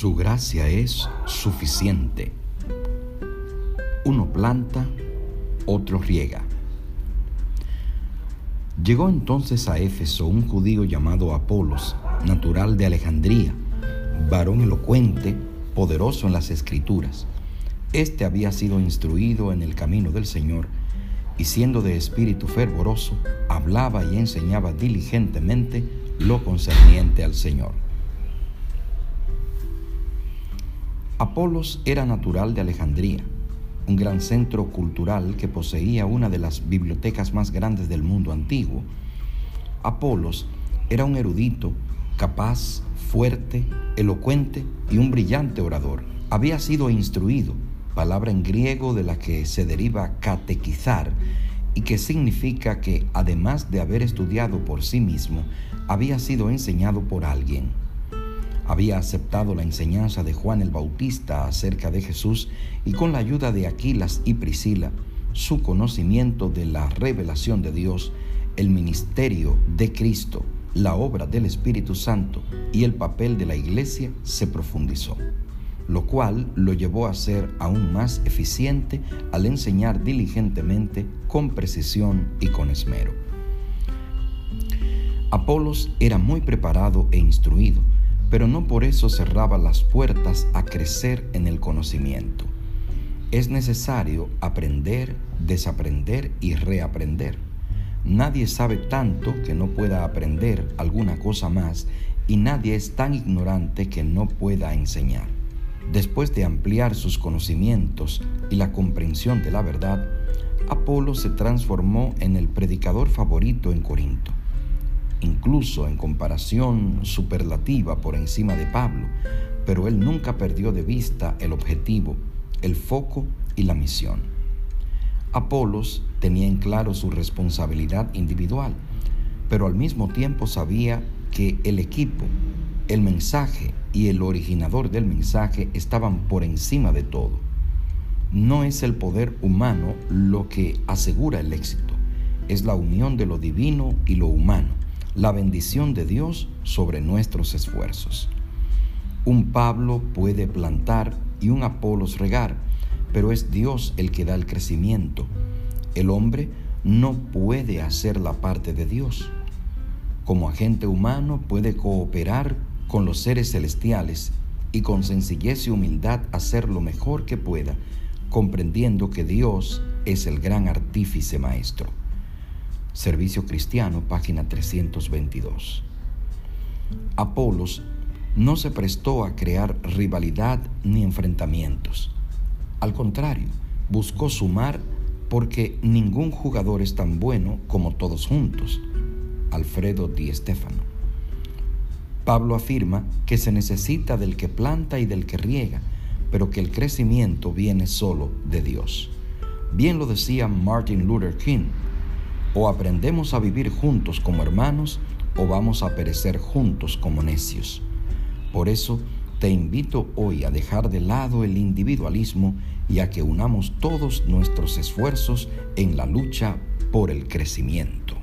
Su gracia es suficiente. Uno planta, otro riega. Llegó entonces a Éfeso un judío llamado Apolos, natural de Alejandría, varón elocuente, poderoso en las escrituras. Este había sido instruido en el camino del Señor y siendo de espíritu fervoroso, hablaba y enseñaba diligentemente lo concerniente al Señor. Apolos era natural de Alejandría, un gran centro cultural que poseía una de las bibliotecas más grandes del mundo antiguo. Apolos era un erudito, capaz, fuerte, elocuente y un brillante orador. Había sido instruido, palabra en griego de la que se deriva catequizar y que significa que además de haber estudiado por sí mismo, había sido enseñado por alguien. Había aceptado la enseñanza de Juan el Bautista acerca de Jesús y con la ayuda de Aquilas y Priscila, su conocimiento de la revelación de Dios, el ministerio de Cristo, la obra del Espíritu Santo y el papel de la iglesia se profundizó, lo cual lo llevó a ser aún más eficiente al enseñar diligentemente, con precisión y con esmero. Apolos era muy preparado e instruido, pero no por eso cerraba las puertas a crecer en el conocimiento. Es necesario aprender, desaprender y reaprender. Nadie sabe tanto que no pueda aprender alguna cosa más y nadie es tan ignorante que no pueda enseñar. Después de ampliar sus conocimientos y la comprensión de la verdad, Apolo se transformó en el predicador favorito en Corinto incluso en comparación superlativa por encima de Pablo, pero él nunca perdió de vista el objetivo, el foco y la misión. Apolos tenía en claro su responsabilidad individual, pero al mismo tiempo sabía que el equipo, el mensaje y el originador del mensaje estaban por encima de todo. No es el poder humano lo que asegura el éxito, es la unión de lo divino y lo humano la bendición de Dios sobre nuestros esfuerzos. Un Pablo puede plantar y un Apolos regar, pero es Dios el que da el crecimiento. El hombre no puede hacer la parte de Dios. Como agente humano puede cooperar con los seres celestiales y con sencillez y humildad hacer lo mejor que pueda, comprendiendo que Dios es el gran artífice maestro. Servicio Cristiano, página 322. Apolos no se prestó a crear rivalidad ni enfrentamientos. Al contrario, buscó sumar porque ningún jugador es tan bueno como todos juntos. Alfredo Di Stefano. Pablo afirma que se necesita del que planta y del que riega, pero que el crecimiento viene solo de Dios. Bien lo decía Martin Luther King o aprendemos a vivir juntos como hermanos o vamos a perecer juntos como necios. Por eso te invito hoy a dejar de lado el individualismo y a que unamos todos nuestros esfuerzos en la lucha por el crecimiento.